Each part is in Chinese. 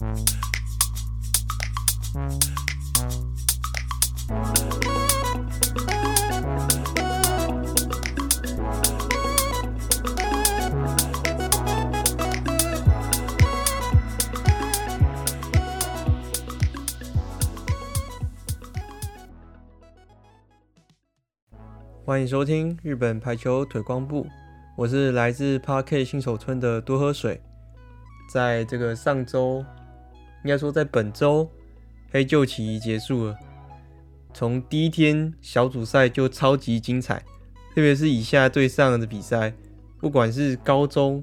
欢迎收听日本排球腿光部，我是来自 Park 新手村的多喝水。在这个上周，应该说在本周，黑旧期结束了。从第一天小组赛就超级精彩，特别是以下对上的比赛，不管是高中、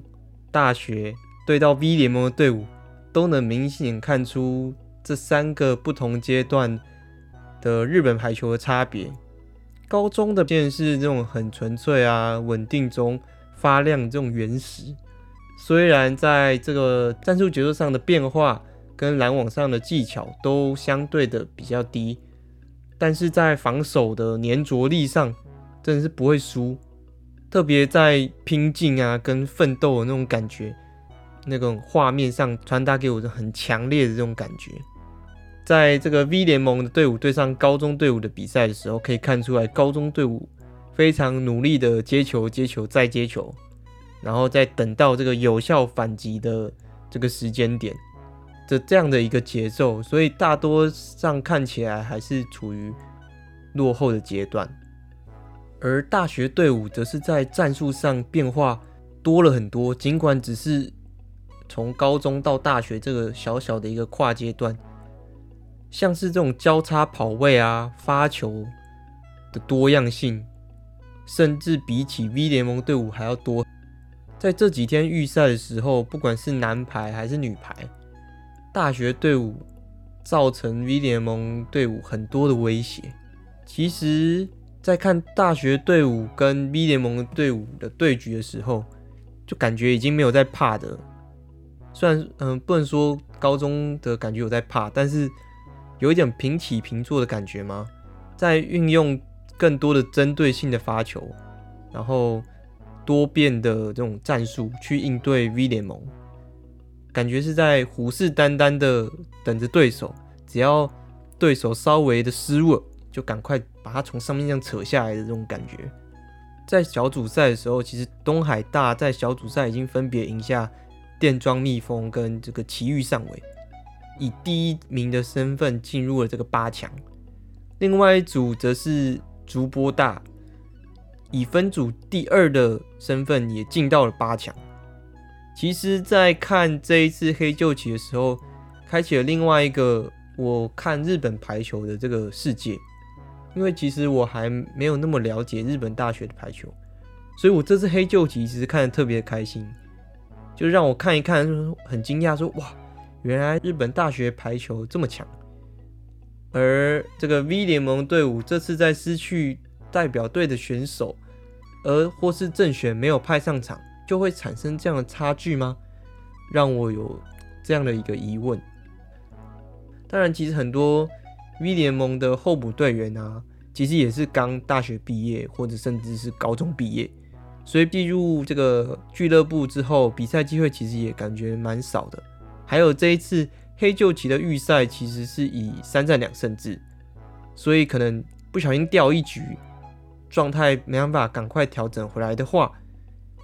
大学对到 V 联盟的队伍，都能明显看出这三个不同阶段的日本排球的差别。高中的便是这种很纯粹啊，稳定中发亮这种原始。虽然在这个战术节奏上的变化跟拦网上的技巧都相对的比较低，但是在防守的粘着力上真的是不会输。特别在拼劲啊跟奋斗的那种感觉，那种画面上传达给我的很强烈的这种感觉。在这个 V 联盟的队伍对上高中队伍的比赛的时候，可以看出来高中队伍非常努力的接球、接球再接球，然后再等到这个有效反击的这个时间点的这样的一个节奏，所以大多上看起来还是处于落后的阶段。而大学队伍则是在战术上变化多了很多，尽管只是从高中到大学这个小小的一个跨阶段。像是这种交叉跑位啊、发球的多样性，甚至比起 V 联盟队伍还要多。在这几天预赛的时候，不管是男排还是女排，大学队伍造成 V 联盟队伍很多的威胁。其实，在看大学队伍跟 V 联盟队伍的对局的时候，就感觉已经没有在怕的。虽然，嗯、不能说高中的感觉有在怕，但是。有一点平起平坐的感觉吗？在运用更多的针对性的发球，然后多变的这种战术去应对 V 联盟，感觉是在虎视眈眈的等着对手，只要对手稍微的失误，就赶快把他从上面这样扯下来的这种感觉。在小组赛的时候，其实东海大在小组赛已经分别赢下电装蜜蜂跟这个奇遇上尾。以第一名的身份进入了这个八强，另外一组则是竹波大，以分组第二的身份也进到了八强。其实，在看这一次黑旧旗的时候，开启了另外一个我看日本排球的这个世界，因为其实我还没有那么了解日本大学的排球，所以我这次黑旧旗其实看的特别开心，就让我看一看，很惊讶说哇。原来日本大学排球这么强，而这个 V 联盟队伍这次在失去代表队的选手，而或是正选没有派上场，就会产生这样的差距吗？让我有这样的一个疑问。当然，其实很多 V 联盟的候补队员啊，其实也是刚大学毕业或者甚至是高中毕业，所以进入这个俱乐部之后，比赛机会其实也感觉蛮少的。还有这一次黑旧旗的预赛，其实是以三战两胜制，所以可能不小心掉一局，状态没办法赶快调整回来的话，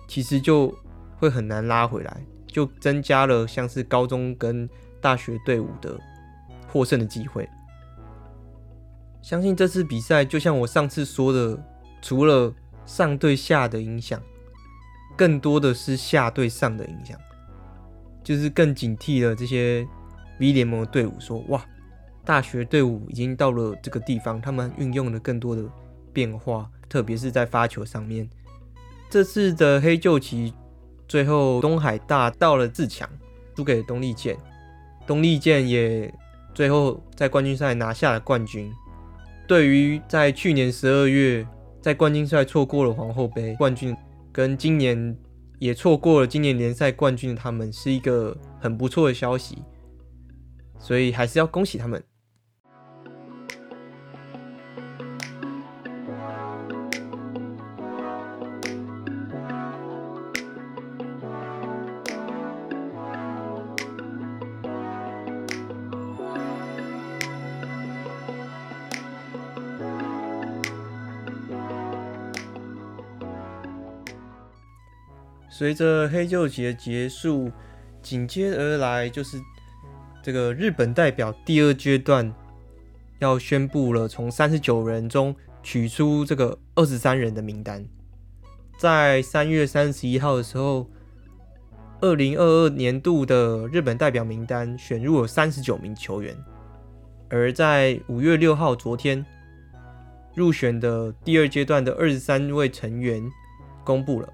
其实就会很难拉回来，就增加了像是高中跟大学队伍的获胜的机会。相信这次比赛，就像我上次说的，除了上对下的影响，更多的是下对上的影响。就是更警惕了这些 V 联盟的队伍，说哇，大学队伍已经到了这个地方，他们运用了更多的变化，特别是在发球上面。这次的黑旧旗，最后东海大到了自强，输给了东丽健，东丽健也最后在冠军赛拿下了冠军。对于在去年十二月在冠军赛错过了皇后杯冠军，跟今年。也错过了今年联赛冠军的他们，是一个很不错的消息，所以还是要恭喜他们。随着黑旧节结束，紧接而来就是这个日本代表第二阶段要宣布了，从三十九人中取出这个二十三人的名单。在三月三十一号的时候，二零二二年度的日本代表名单选入了三十九名球员，而在五月六号昨天，入选的第二阶段的二十三位成员公布了。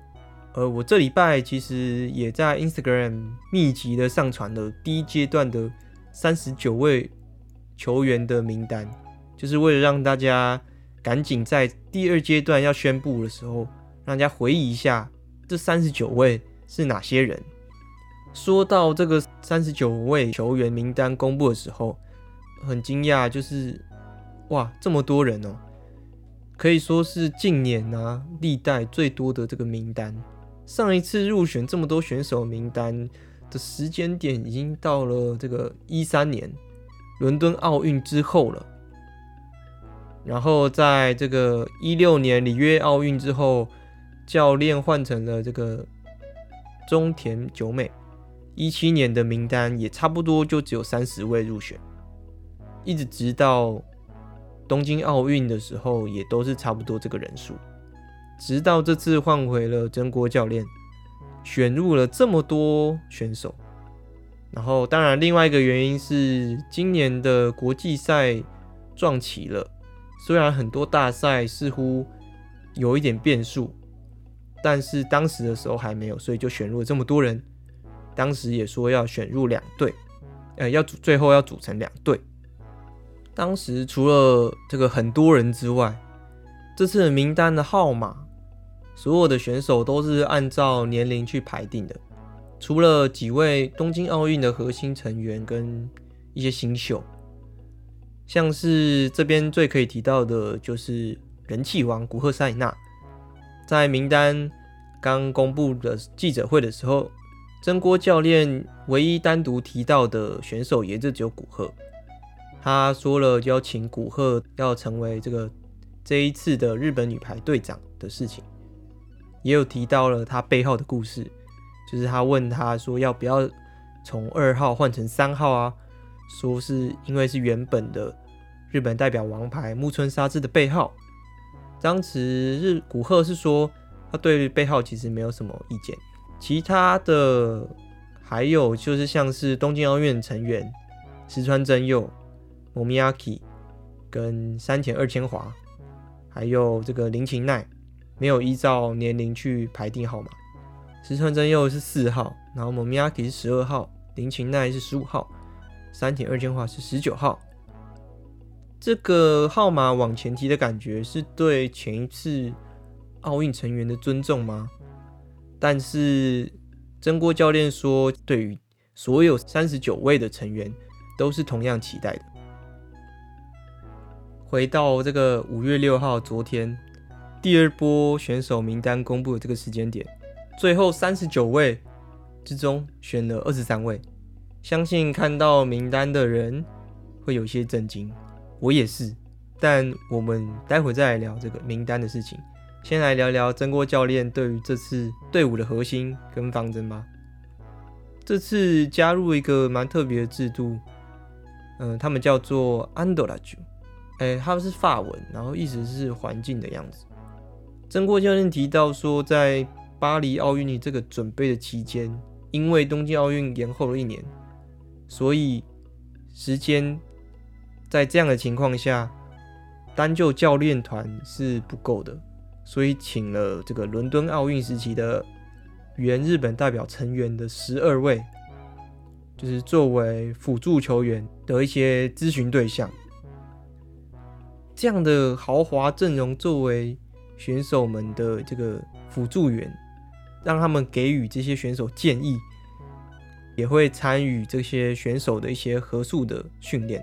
呃我这礼拜其实也在 Instagram 密集的上传了第一阶段的三十九位球员的名单，就是为了让大家赶紧在第二阶段要宣布的时候。让大家回忆一下，这三十九位是哪些人？说到这个三十九位球员名单公布的时候，很惊讶，就是哇，这么多人哦，可以说是近年啊历代最多的这个名单。上一次入选这么多选手名单的时间点，已经到了这个一三年伦敦奥运之后了。然后在这个一六年里约奥运之后。教练换成了这个中田久美，一七年的名单也差不多就只有三十位入选，一直直到东京奥运的时候也都是差不多这个人数，直到这次换回了曾国教练，选入了这么多选手，然后当然另外一个原因是今年的国际赛撞齐了，虽然很多大赛似乎有一点变数。但是当时的时候还没有，所以就选入了这么多人。当时也说要选入两队，呃，要组最后要组成两队。当时除了这个很多人之外，这次的名单的号码，所有的选手都是按照年龄去排定的，除了几位东京奥运的核心成员跟一些新秀，像是这边最可以提到的就是人气王古贺塞纳。在名单刚公布的记者会的时候，真锅教练唯一单独提到的选手也就只有古贺。他说了邀请古贺要成为这个这一次的日本女排队长的事情，也有提到了他背号的故事，就是他问他说要不要从二号换成三号啊？说是因为是原本的日本代表王牌木村沙织的背号。当时日古贺是说，他对背号其实没有什么意见。其他的还有就是像是东京奥运成员石川真佑、Momiaki 跟山田二千华，还有这个林琴奈，没有依照年龄去排定号码。石川真佑是四号，然后 Momiaki 是十二号，林琴奈是十五号，山田二千华是十九号。这个号码往前提的感觉是对前一次奥运成员的尊重吗？但是曾国教练说，对于所有三十九位的成员都是同样期待的。回到这个五月六号，昨天第二波选手名单公布的这个时间点，最后三十九位之中选了二十三位，相信看到名单的人会有些震惊。我也是，但我们待会再来聊这个名单的事情。先来聊聊曾国教练对于这次队伍的核心跟方针吧。这次加入一个蛮特别的制度，嗯、他们叫做安德拉朱，哎，他们是法文，然后意思是环境的样子。曾国教练提到说，在巴黎奥运的这个准备的期间，因为东京奥运延后了一年，所以时间。在这样的情况下，单就教练团是不够的，所以请了这个伦敦奥运时期的原日本代表成员的十二位，就是作为辅助球员的一些咨询对象。这样的豪华阵容作为选手们的这个辅助员，让他们给予这些选手建议，也会参与这些选手的一些合宿的训练。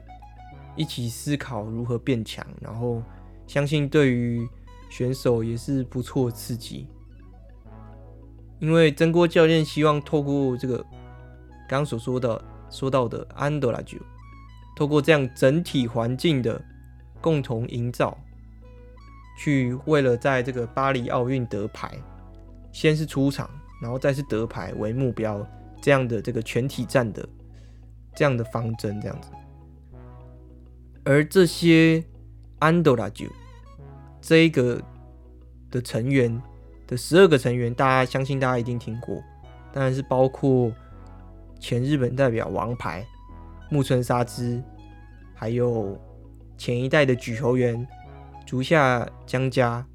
一起思考如何变强，然后相信对于选手也是不错刺激。因为曾国教练希望透过这个刚刚所说的说到的安德拉九，透过这样整体环境的共同营造，去为了在这个巴黎奥运得牌，先是出场，然后再是得牌为目标这样的这个全体战的这样的方针这样子。而这些安德拉酒这一个的成员的十二个成员，大家相信大家一定听过，当然是包括前日本代表王牌木村沙织，还有前一代的举球员竹下江家，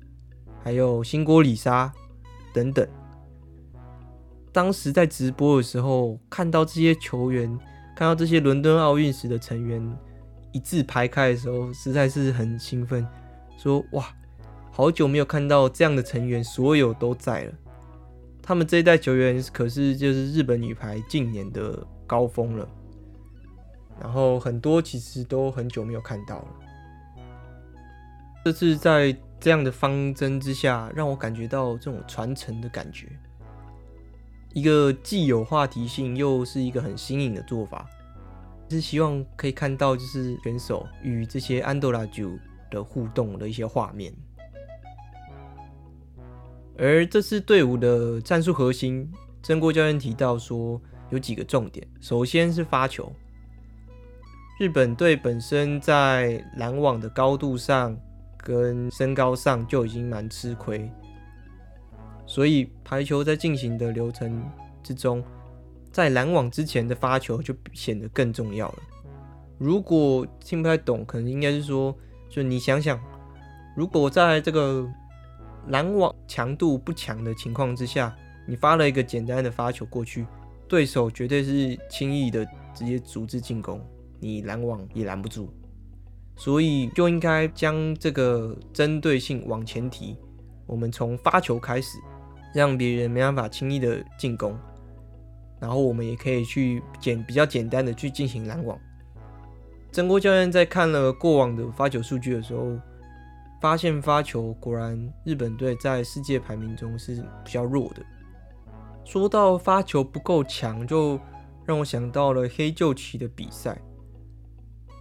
还有新锅里沙等等。当时在直播的时候，看到这些球员，看到这些伦敦奥运时的成员。一字排开的时候，实在是很兴奋，说哇，好久没有看到这样的成员，所有都在了。他们这一代球员可是就是日本女排近年的高峰了，然后很多其实都很久没有看到了。这次在这样的方针之下，让我感觉到这种传承的感觉，一个既有话题性，又是一个很新颖的做法。是希望可以看到，就是选手与这些安德拉酒的互动的一些画面。而这次队伍的战术核心，真锅教练提到说有几个重点。首先是发球，日本队本身在拦网的高度上跟身高上就已经蛮吃亏，所以排球在进行的流程之中。在拦网之前的发球就显得更重要了。如果听不太懂，可能应该是说，就你想想，如果在这个拦网强度不强的情况之下，你发了一个简单的发球过去，对手绝对是轻易的直接组织进攻，你拦网也拦不住。所以就应该将这个针对性往前提，我们从发球开始，让别人没办法轻易的进攻。然后我们也可以去简比较简单的去进行拦网。曾国教练在看了过往的发球数据的时候，发现发球果然日本队在世界排名中是比较弱的。说到发球不够强，就让我想到了黑旧旗的比赛。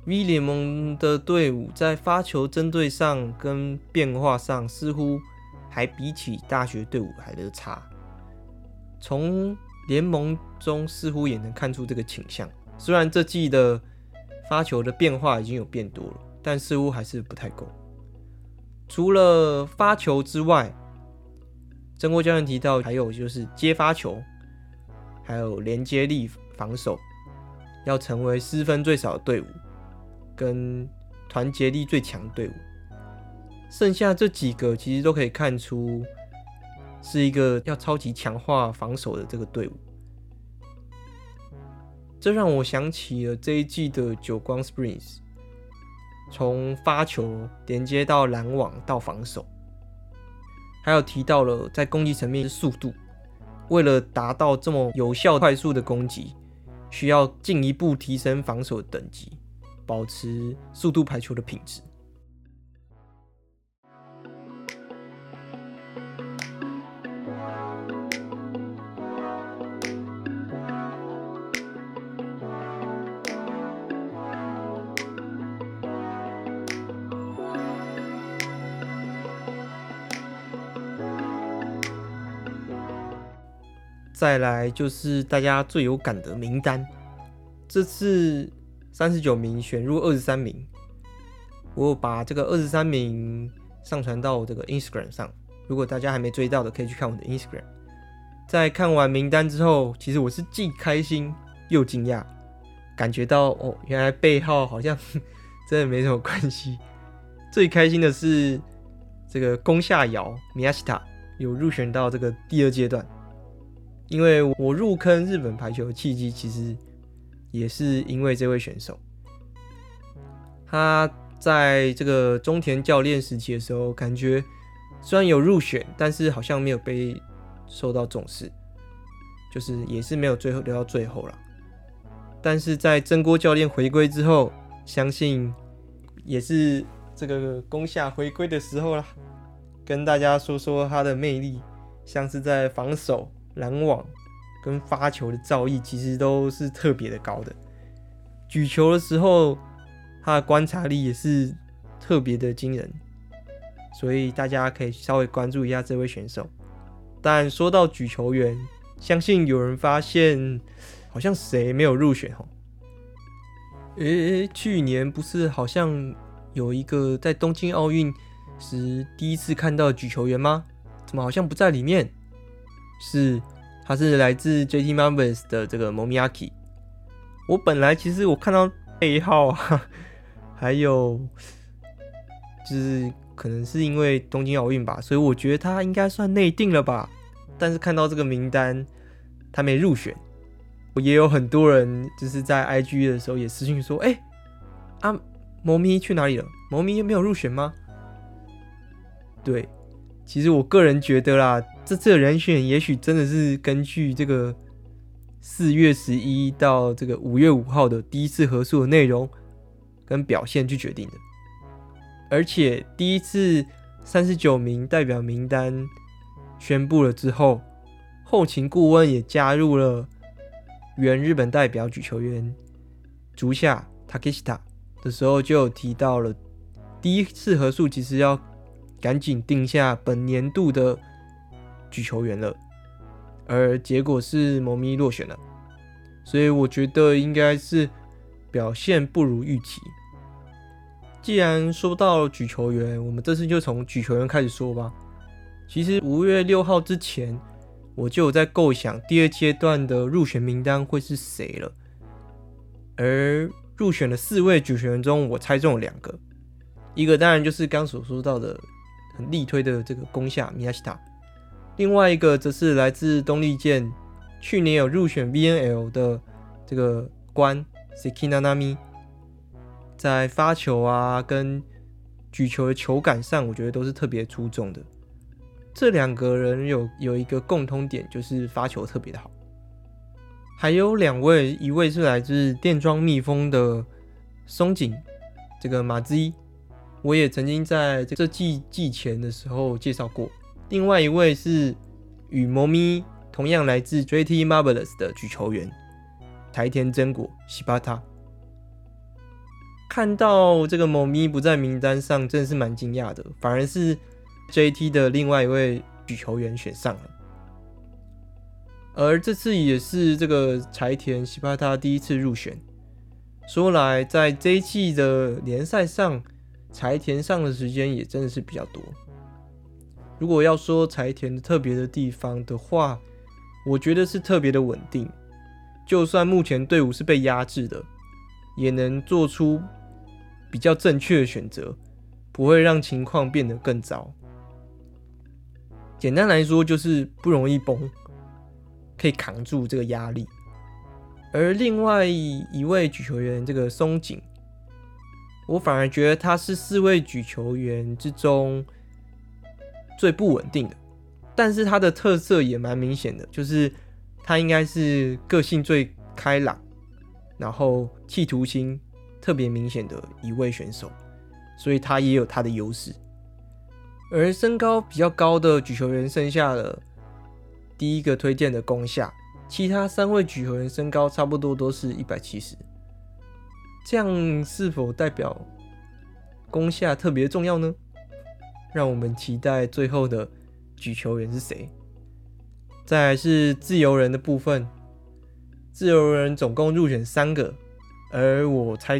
V 联盟的队伍在发球针对上跟变化上，似乎还比起大学队伍还得差。从联盟中似乎也能看出这个倾向，虽然这季的发球的变化已经有变多了，但似乎还是不太够。除了发球之外，曾国教练提到还有就是接发球，还有连接力防守，要成为失分最少的队伍，跟团结力最强队伍。剩下这几个其实都可以看出。是一个要超级强化防守的这个队伍，这让我想起了这一季的久光 Springs，从发球连接到拦网到防守，还有提到了在攻击层面的速度，为了达到这么有效快速的攻击，需要进一步提升防守等级，保持速度排球的品质。再来就是大家最有感的名单，这次三十九名选入二十三名，我把这个二十三名上传到我这个 Instagram 上，如果大家还没追到的，可以去看我的 Instagram。在看完名单之后，其实我是既开心又惊讶，感觉到哦，原来背号好像 真的没什么关系。最开心的是这个宫下遥 Miyashita 有入选到这个第二阶段。因为我入坑日本排球的契机，其实也是因为这位选手。他在这个中田教练时期的时候，感觉虽然有入选，但是好像没有被受到重视，就是也是没有最后留到最后了。但是在真锅教练回归之后，相信也是这个宫下回归的时候了。跟大家说说他的魅力，像是在防守。拦网跟发球的造诣其实都是特别的高的，举球的时候他的观察力也是特别的惊人，所以大家可以稍微关注一下这位选手。但说到举球员，相信有人发现好像谁没有入选哦？诶，去年不是好像有一个在东京奥运时第一次看到举球员吗？怎么好像不在里面？是，他是来自 JT Marvelous 的这个 Momiaki。我本来其实我看到背号啊，还有就是可能是因为东京奥运吧，所以我觉得他应该算内定了吧。但是看到这个名单，他没入选。我也有很多人就是在 IG 的时候也私信说：“哎、欸，啊，猫咪去哪里了？猫咪没有入选吗？”对，其实我个人觉得啦，这次的人选也许真的是根据这个四月十一到这个五月五号的第一次合宿的内容跟表现去决定的。而且第一次三十九名代表名单宣布了之后，后勤顾问也加入了。原日本代表举球员竹下 Takeshita 的时候，就有提到了第一次合宿其实要赶紧定下本年度的举球员了，而结果是猫咪落选了，所以我觉得应该是表现不如预期。既然说到举球员，我们这次就从举球员开始说吧。其实五月六号之前。我就有在构想第二阶段的入选名单会是谁了，而入选的四位举球员中，我猜中了两个，一个当然就是刚所说到的力推的这个攻下米亚西塔，另外一个则是来自东丽健，去年有入选 VNL 的这个关 Seki Nanami，在发球啊跟举球的球感上，我觉得都是特别出众的。这两个人有有一个共通点，就是发球特别的好。还有两位，一位是来自电装蜜蜂的松井，这个马兹一，我也曾经在这季季前的时候介绍过。另外一位是与猫咪同样来自 JT Marvelous 的举球员柴田真果西巴塔。看到这个猫咪不在名单上，真的是蛮惊讶的，反而是。JT 的另外一位举球员选上了，而这次也是这个柴田西巴塔第一次入选。说来，在这一季的联赛上，柴田上的时间也真的是比较多。如果要说柴田的特别的地方的话，我觉得是特别的稳定。就算目前队伍是被压制的，也能做出比较正确的选择，不会让情况变得更糟。简单来说，就是不容易崩，可以扛住这个压力。而另外一位举球员这个松井，我反而觉得他是四位举球员之中最不稳定的，但是他的特色也蛮明显的，就是他应该是个性最开朗，然后企图心特别明显的一位选手，所以他也有他的优势。而身高比较高的举球员剩下了第一个推荐的攻下，其他三位举球员身高差不多都是一百七十，这样是否代表攻下特别重要呢？让我们期待最后的举球员是谁。再来是自由人的部分，自由人总共入选三个，而我猜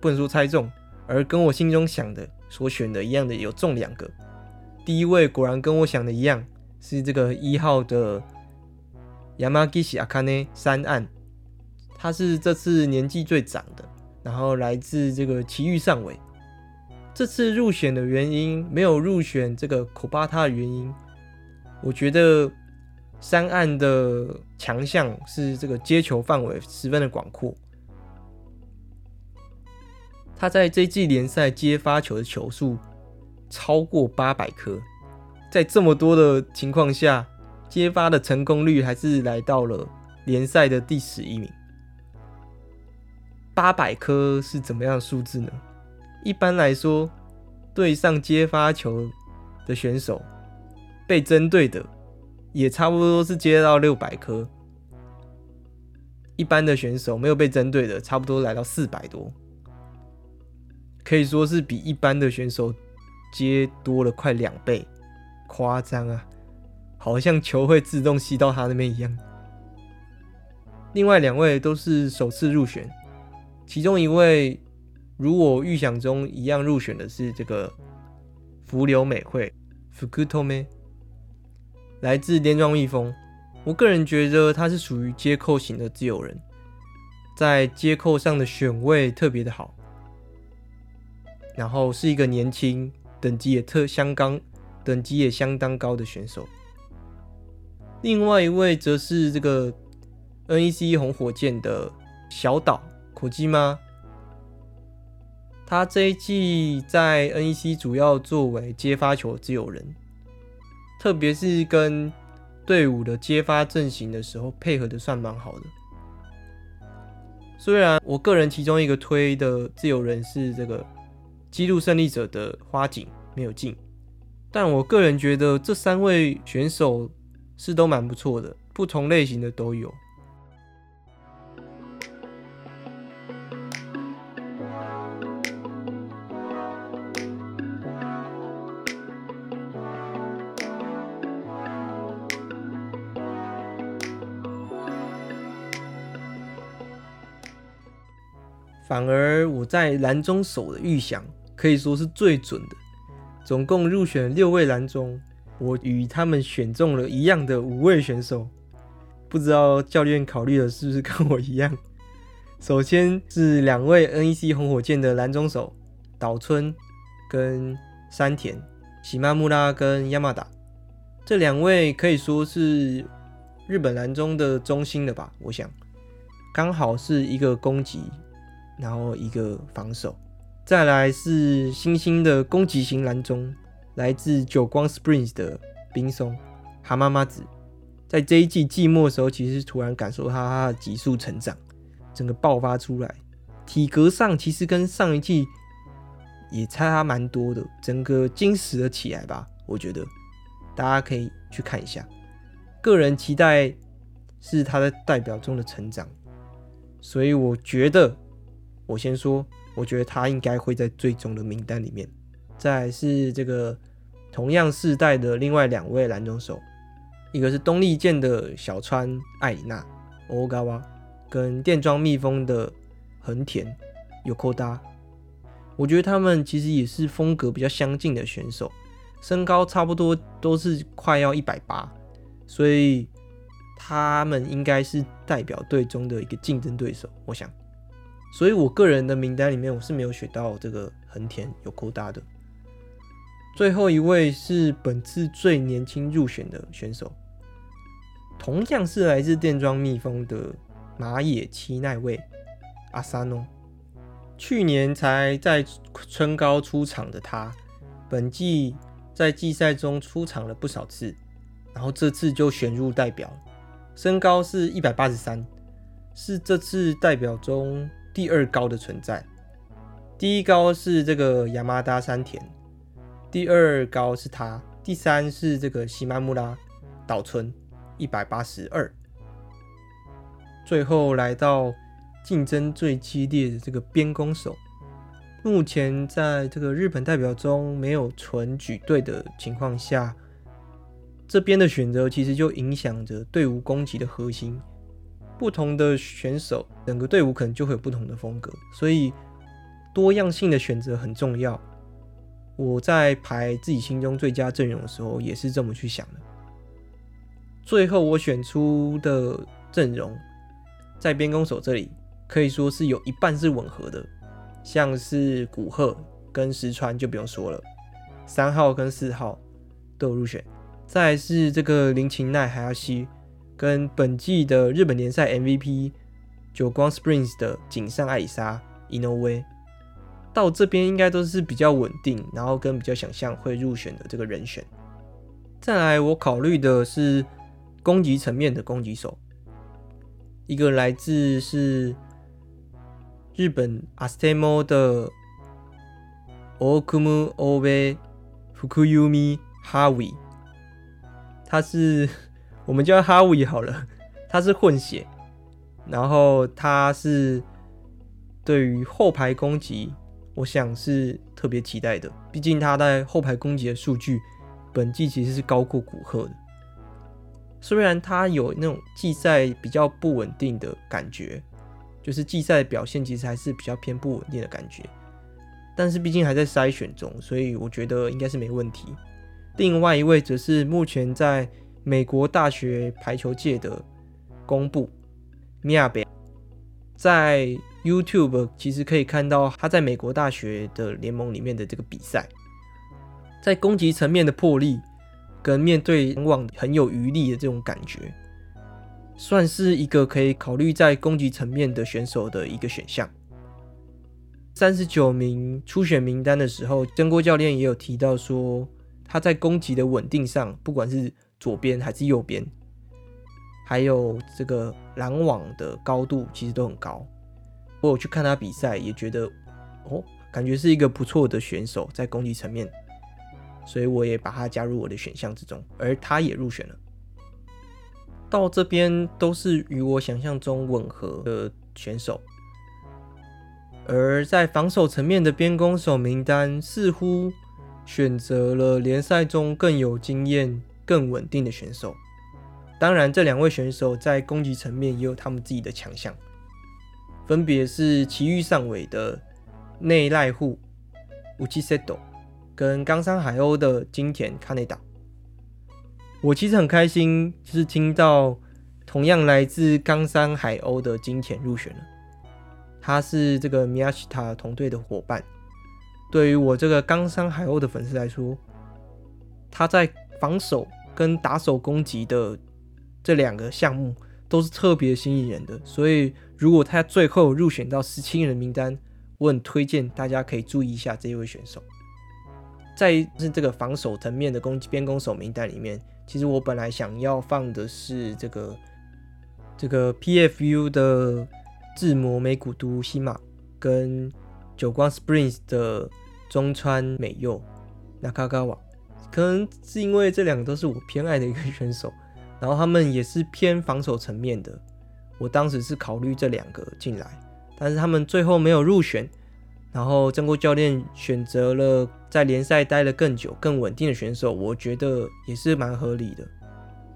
不能说猜中，而跟我心中想的。所选的一样的有中两个，第一位果然跟我想的一样，是这个一号的 Yamagishi Akane 三岸，他是这次年纪最长的，然后来自这个埼玉上尾。这次入选的原因，没有入选这个 Kobata 的原因，我觉得三岸的强项是这个接球范围十分的广阔。他在这季联赛接发球的球数超过八百颗，在这么多的情况下，接发的成功率还是来到了联赛的第十一名。八百颗是怎么样的数字呢？一般来说，对上接发球的选手被针对的也差不多是接到六百颗，一般的选手没有被针对的，差不多来到四百多。可以说是比一般的选手接多了快两倍，夸张啊！好像球会自动吸到他那边一样。另外两位都是首次入选，其中一位如我预想中一样入选的是这个福留美惠 Fukutome，来自电装蜜蜂。我个人觉得他是属于接扣型的自由人，在接扣上的选位特别的好，然后是一个年轻、等级也特相当、等级也相当高的选手。另外一位则是这个 NEC 红火箭的小岛火鸡吗？他这一季在 NEC 主要作为接发球自由人，特别是跟队伍的接发阵型的时候，配合的算蛮好的。虽然我个人其中一个推的自由人是这个纪录胜利者的花井没有进，但我个人觉得这三位选手。是都蛮不错的，不同类型的都有。反而我在拦中手的预想可以说是最准的，总共入选六位拦中。我与他们选中了一样的五位选手，不知道教练考虑的是不是跟我一样？首先是两位 NEC 红火箭的拦中手岛村跟山田，喜马木拉跟亚麻达，这两位可以说是日本拦中的中心了吧？我想，刚好是一个攻击，然后一个防守，再来是新兴的攻击型蓝中。来自久光 Springs 的冰松蛤妈妈子，在这一季季末的时候，其实突然感受到他的急速成长，整个爆发出来，体格上其实跟上一季也差蛮多的，整个精实了起来吧。我觉得大家可以去看一下，个人期待是他在代表中的成长，所以我觉得，我先说，我觉得他应该会在最终的名单里面。再是这个同样世代的另外两位拦中手，一个是东丽健的小川艾里娜 Ogawa，跟电装蜜蜂的横田 Yokoda。我觉得他们其实也是风格比较相近的选手，身高差不多都是快要一百八，所以他们应该是代表队中的一个竞争对手。我想，所以我个人的名单里面我是没有选到这个横田 Yokoda 的。最后一位是本次最年轻入选的选手，同样是来自电装蜜蜂的马野七奈未阿萨诺。去年才在春高出场的他，本季在季赛中出场了不少次，然后这次就选入代表。身高是一百八十三，是这次代表中第二高的存在，第一高是这个亚麻达山田。第二高是他，第三是这个西马木拉岛村，一百八十二。最后来到竞争最激烈的这个边攻手，目前在这个日本代表中没有纯举队的情况下，这边的选择其实就影响着队伍攻击的核心。不同的选手，整个队伍可能就会有不同的风格，所以多样性的选择很重要。我在排自己心中最佳阵容的时候，也是这么去想的。最后我选出的阵容，在边攻手这里可以说是有一半是吻合的，像是古贺跟石川就不用说了，三号跟四号都有入选。再是这个林琴奈还要西跟本季的日本联赛 MVP 久光 Springs 的井上爱里沙伊诺威。到这边应该都是比较稳定，然后跟比较想象会入选的这个人选。再来，我考虑的是攻击层面的攻击手，一个来自是日本アステモ的大久保欧贝福弓哈维，他是 我们叫哈维好了，他是混血，然后他是对于后排攻击。我想是特别期待的，毕竟他在后排攻击的数据，本季其实是高过古赫的。虽然他有那种季赛比较不稳定的感觉，就是季赛表现其实还是比较偏不稳定的感觉，但是毕竟还在筛选中，所以我觉得应该是没问题。另外一位则是目前在美国大学排球界的公布米亚贝，在 YouTube 其实可以看到他在美国大学的联盟里面的这个比赛，在攻击层面的魄力跟面对拦网很有余力的这种感觉，算是一个可以考虑在攻击层面的选手的一个选项。三十九名初选名单的时候，曾国教练也有提到说，他在攻击的稳定上，不管是左边还是右边，还有这个拦网的高度，其实都很高。我有去看他比赛，也觉得哦，感觉是一个不错的选手在攻击层面，所以我也把他加入我的选项之中，而他也入选了。到这边都是与我想象中吻合的选手，而在防守层面的边攻手名单似乎选择了联赛中更有经验、更稳定的选手。当然，这两位选手在攻击层面也有他们自己的强项。分别是埼玉上尾的内濑户乌七塞斗跟冈山海鸥的金田卡内达。我其实很开心，就是听到同样来自冈山海鸥的金田入选了。他是这个宫下同队的伙伴。对于我这个冈山海鸥的粉丝来说，他在防守跟打手攻击的这两个项目都是特别吸引人的，所以。如果他最后入选到十七人名单，我很推荐大家可以注意一下这一位选手。在是这个防守层面的攻击边攻手名单里面，其实我本来想要放的是这个这个 PFU 的智魔美古都西马跟久光 Springs 的中川美佑那卡卡瓦，可能是因为这两个都是我偏爱的一个选手，然后他们也是偏防守层面的。我当时是考虑这两个进来，但是他们最后没有入选。然后真锅教练选择了在联赛待了更久、更稳定的选手，我觉得也是蛮合理的。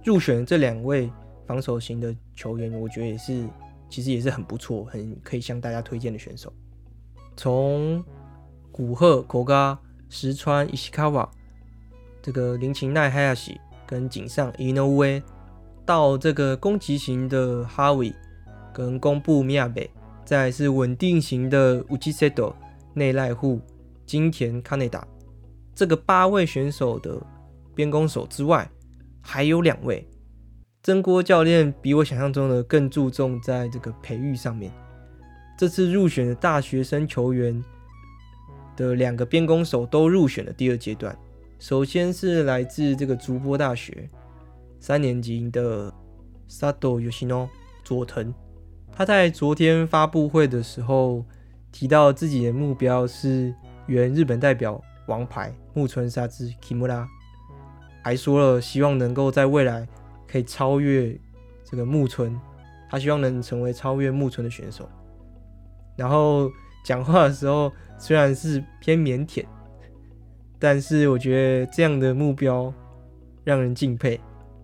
入选这两位防守型的球员，我觉得也是其实也是很不错、很可以向大家推荐的选手。从古贺、口嘎、石川、伊西卡瓦，这个林琴奈、哈亚西跟井上、伊诺威。到这个攻击型的哈维跟宫部宫部，再是稳定型的乌吉塞多、内濑户、金田卡内达，这个八位选手的边攻手之外，还有两位真锅教练比我想象中的更注重在这个培育上面。这次入选的大学生球员的两个边攻手都入选了第二阶段，首先是来自这个筑波大学。三年级的 Sato Yoshino 佐藤，他在昨天发布会的时候提到自己的目标是原日本代表王牌木村沙织 Kimura，还说了希望能够在未来可以超越这个木村，他希望能成为超越木村的选手。然后讲话的时候虽然是偏腼腆，但是我觉得这样的目标让人敬佩。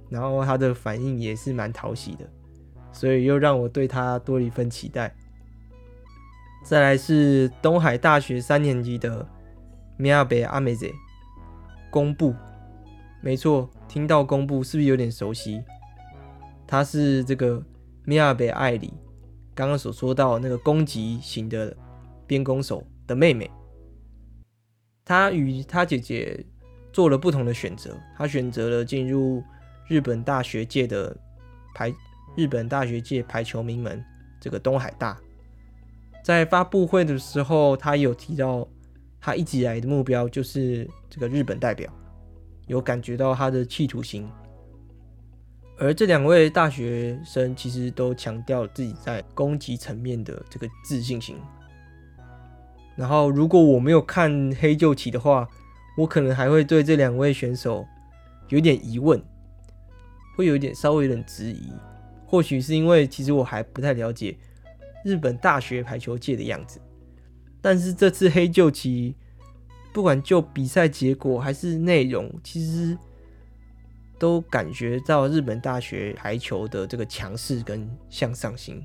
然后他的反应也是蛮讨喜的，所以又让我对他多了一份期待。再来是东海大学三年级的宫部爱美子，宫部，没错，听到公布是不是有点熟悉？他是这个宫部爱里刚刚所说到那个攻击型的边攻手的妹妹。他与他姐姐做了不同的选择，他选择了进入。日本大学界的排，日本大学界排球名门，这个东海大，在发布会的时候，他有提到，他一直以来的目标就是这个日本代表，有感觉到他的企图心。而这两位大学生其实都强调自己在攻击层面的这个自信心。然后，如果我没有看黑旧旗的话，我可能还会对这两位选手有点疑问。会有点稍微有点质疑，或许是因为其实我还不太了解日本大学排球界的样子。但是这次黑旧旗，不管就比赛结果还是内容，其实都感觉到日本大学排球的这个强势跟向上心。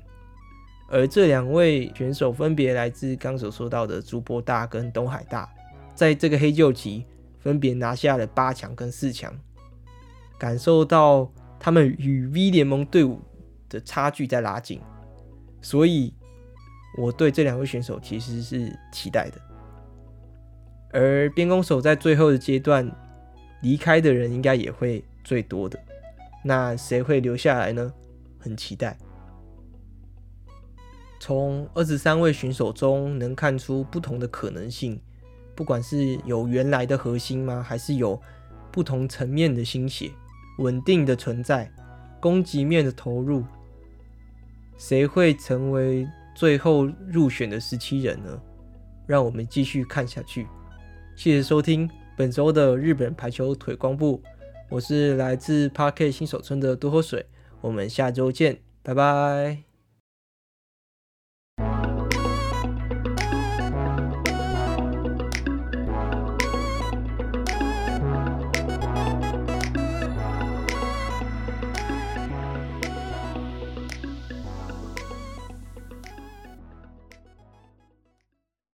而这两位选手分别来自刚所说到的筑波大跟东海大，在这个黑旧期分别拿下了八强跟四强，感受到他们与 V 联盟队伍的差距在拉近，所以我对这两位选手其实是期待的。而边攻手在最后的阶段离开的人应该也会最多的，那谁会留下来呢？很期待。从二十三位选手中能看出不同的可能性，不管是有原来的核心吗，还是有不同层面的心血，稳定的存在，攻击面的投入，谁会成为最后入选的十七人呢？让我们继续看下去。谢谢收听本周的日本排球腿光部，我是来自 Park 新手村的多喝水，我们下周见，拜拜。